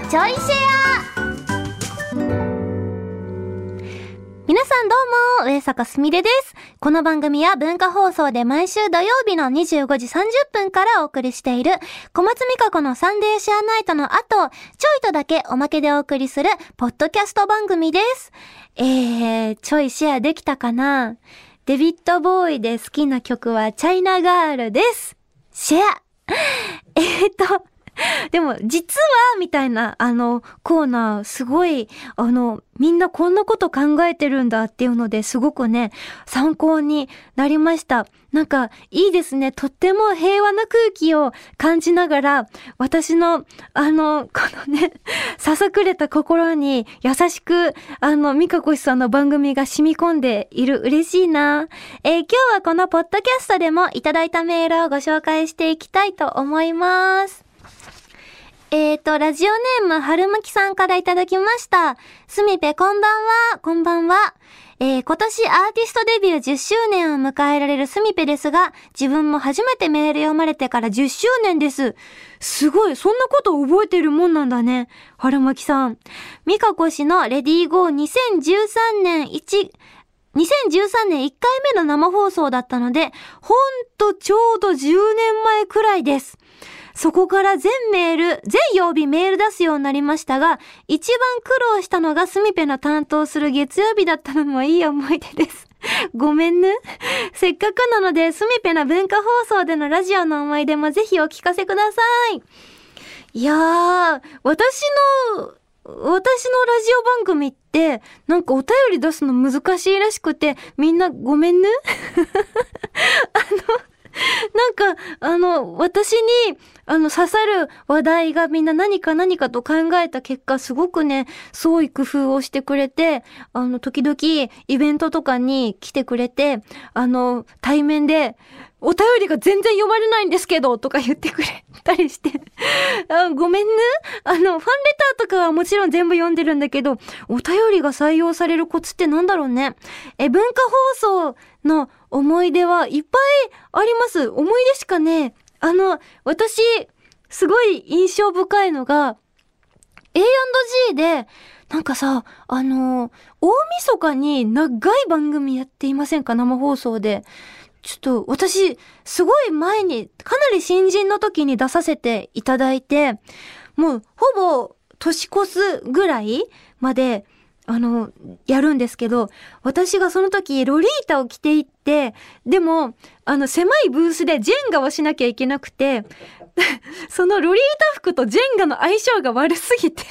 のちょいシェア皆さんどうも、上坂すみれです。この番組は文化放送で毎週土曜日の25時30分からお送りしている小松美香子のサンデーシェアナイトの後、ちょいとだけおまけでお送りするポッドキャスト番組です。えー、ちょいシェアできたかな？デビッド・ボーイで好きな曲はチャイナガールです。シェア えーと、でも、実は、みたいな、あの、コーナー、すごい、あの、みんなこんなこと考えてるんだっていうのですごくね、参考になりました。なんか、いいですね。とっても平和な空気を感じながら、私の、あの、このね、ささくれた心に優しく、あの、ミカコシさんの番組が染み込んでいる。嬉しいな。えー、今日はこのポッドキャストでもいただいたメールをご紹介していきたいと思います。えーと、ラジオネーム、はるむきさんからいただきました。すみぺ、こんばんは、こんばんは。えー、今年アーティストデビュー10周年を迎えられるすみぺですが、自分も初めてメール読まれてから10周年です。すごい、そんなこと覚えてるもんなんだね。はるむきさん。みかこ氏のレディーゴー2013年1、2013年1回目の生放送だったので、ほんとちょうど10年前くらいです。そこから全メール、全曜日メール出すようになりましたが、一番苦労したのがスミペの担当する月曜日だったのもいい思い出です。ごめんね。せっかくなので、スミペな文化放送でのラジオの思い出もぜひお聞かせください。いやー、私の、私のラジオ番組って、なんかお便り出すの難しいらしくて、みんなごめんね。あの、なんか、あの、私に、あの、刺さる話題がみんな何か何かと考えた結果、すごくね、創意工夫をしてくれて、あの、時々イベントとかに来てくれて、あの、対面で、お便りが全然読まれないんですけど、とか言ってくれたりして。ごめんね。あの、ファンレターとかはもちろん全部読んでるんだけど、お便りが採用されるコツってなんだろうね。え、文化放送の思い出はいっぱいあります。思い出しかね、あの、私、すごい印象深いのが、A&G で、なんかさ、あの、大晦日に長い番組やっていませんか？生放送で。ちょっと私、すごい前に、かなり新人の時に出させていただいて、もうほぼ年越すぐらいまで、あの、やるんですけど、私がその時ロリータを着ていって、でも、あの、狭いブースでジェンガをしなきゃいけなくて、そのロリータ服とジェンガの相性が悪すぎて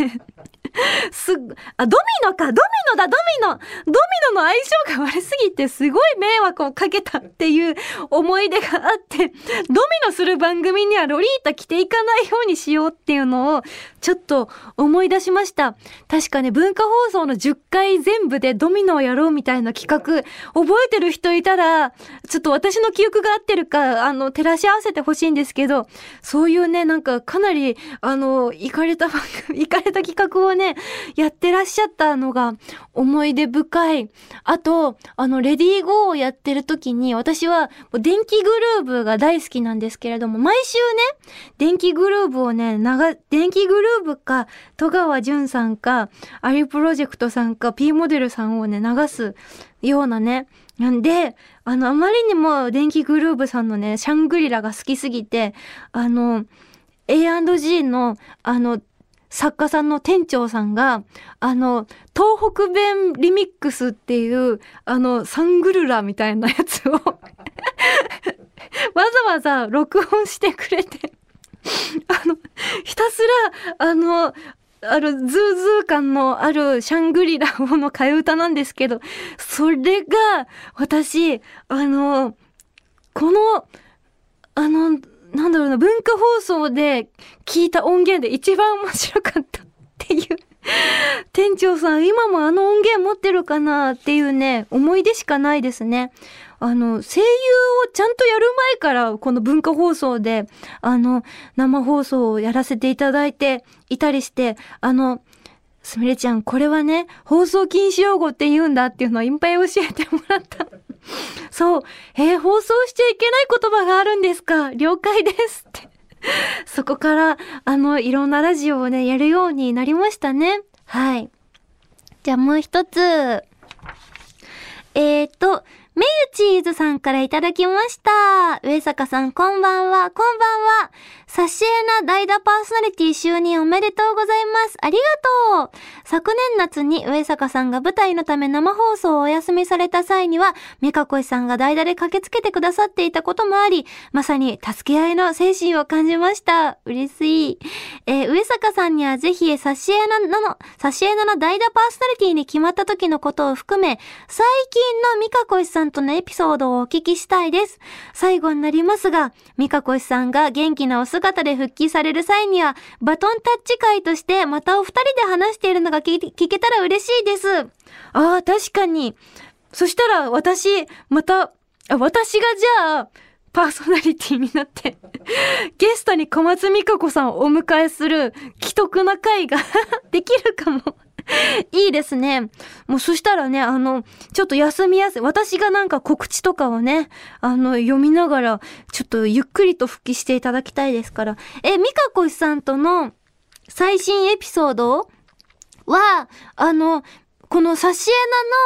すあ、ドミノかドミノだドミノドミノの相性が悪すぎてすごい迷惑をかけたっていう思い出があって、ドミノする番組にはロリータ着ていかないようにしようっていうのをちょっと思い出しました。確かね、文化放送の10回全部でドミノをやろうみたいな企画、覚えてる人いたら、ちょっと私の記憶が合ってるか、あの、照らし合わせてほしいんですけど、そういうね、なんかかなり、あの、行かれた番組、行かれた企画を、ね、やってらっしゃったのが思い出深い。あと、あの、レディーゴーをやってる時に、私は電気グルーブが大好きなんですけれども、毎週ね、電気グルーブをね、長、電気グルーブか、戸川淳さんか、アリプロジェクトさんか、P モデルさんをね、流すようなね、なんで、あの、あまりにも電気グルーブさんのね、シャングリラが好きすぎて、あの、A&G の、あの、作家さんの店長さんが、あの、東北弁リミックスっていう、あの、サングルラみたいなやつをわざわざ録音してくれてあの、ひたすら、あの、あるズーズー感のあるシャングリラをの替え歌なんですけど、それが私、あの、この、あの、なんだろうな、文化放送で聞いた音源で一番面白かったっていう店長さん、今もあの音源持ってるかなっていうね、思い出しかないですね。あの、声優をちゃんとやる前から、この文化放送で、あの、生放送をやらせていただいていたりして、あの、すみれちゃん、これはね、放送禁止用語って言うんだっていうのをいっぱい教えてもらった。そう。えー、放送しちゃいけない言葉があるんですか？了解ですって。そこから、あの、いろんなラジオをね、やるようになりましたね。はい。じゃあもう一つ。えーと、メユチーズさんからいただきました。上坂さん、こんばんは、こんばんは。サシエナ代打パーソナリティ就任おめでとうございます。ありがとう。昨年夏に上坂さんが舞台のため生放送をお休みされた際には、メカコイさんが代打で駆けつけてくださっていたこともあり、まさに助け合いの精神を感じました。嬉しい。えー、上坂さんにはぜひ、サシエナの、サシエナの代打パーソナリティに決まった時のことを含め、最近のミカコイさんんとのエピソードをお聞きしたいです。最後になりますが、ミカコイさんが元気なお姿で復帰される際には、バトンタッチ会としてまたお二人で話しているのが聞けたら嬉しいです。ああ、確かに。そしたら私、また、あ私がじゃあ、パーソナリティになって ゲストに小松美香子さんをお迎えする既得な会が できるかも いいですね。もうそしたらね、あの、ちょっと休みやすい。私がなんか告知とかをね、あの、読みながら、ちょっとゆっくりと復帰していただきたいですから。え、ミカコシさんとの最新エピソードは、あの、このサシエ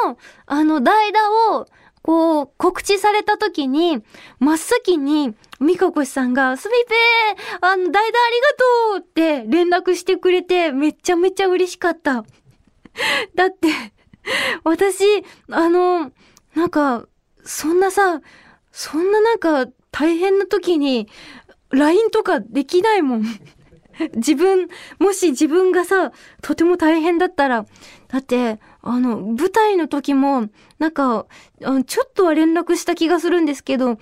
ナの、あの、代打を、こう、告知された時に、真っ先に、ミカコシさんが、すみぺーあの、代打ありがとうって連絡してくれて、めちゃめちゃ嬉しかった。だって、私、あの、なんか、そんなさ、そんななんか大変な時に LINE とかできないもん。自分、もし自分がさ、とても大変だったら、だって、あの、舞台の時も、なんか、ちょっとは連絡した気がするんですけど、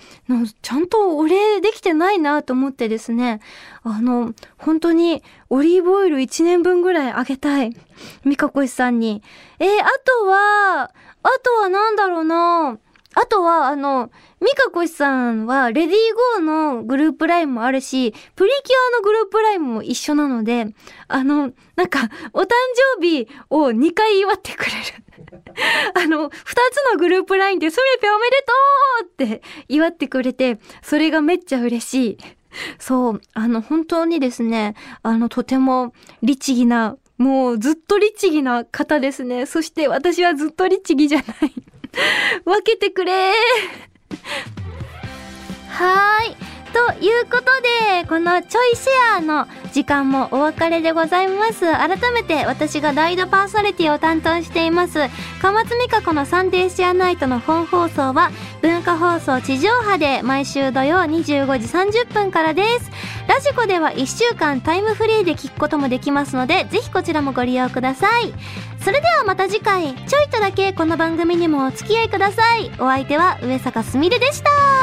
ちゃんとお礼できてないなと思ってですね、あの、本当にオリーブオイル1年分ぐらいあげたい。ミカコシさんに。えー、あとは、あとはなんだろうなあとは、あの、ミカコシさんは、レディーゴーのグループラインもあるし、プリキュアのグループラインも一緒なので、あの、なんか、お誕生日を2回祝ってくれる。あの、2つのグループラインで、スミペおめでとうって祝ってくれて、それがめっちゃ嬉しい。そう、あの、本当にですね、あの、とても律儀な、もうずっと律儀な方ですね。そして私はずっと律儀じゃない。分けてくれはーい。ということで、このちょいシェアの時間もお別れでございます。改めて私が代打パーソナリティを担当しています、かまつみかこのサンデーシェアナイトの本放送は、文化放送地上波で毎週土曜25時30分からです。ラジコでは1週間タイムフリーで聞くこともできますので、ぜひこちらもご利用ください。それではまた次回、ちょいとだけこの番組にもお付き合いください。お相手は上坂すみれでした。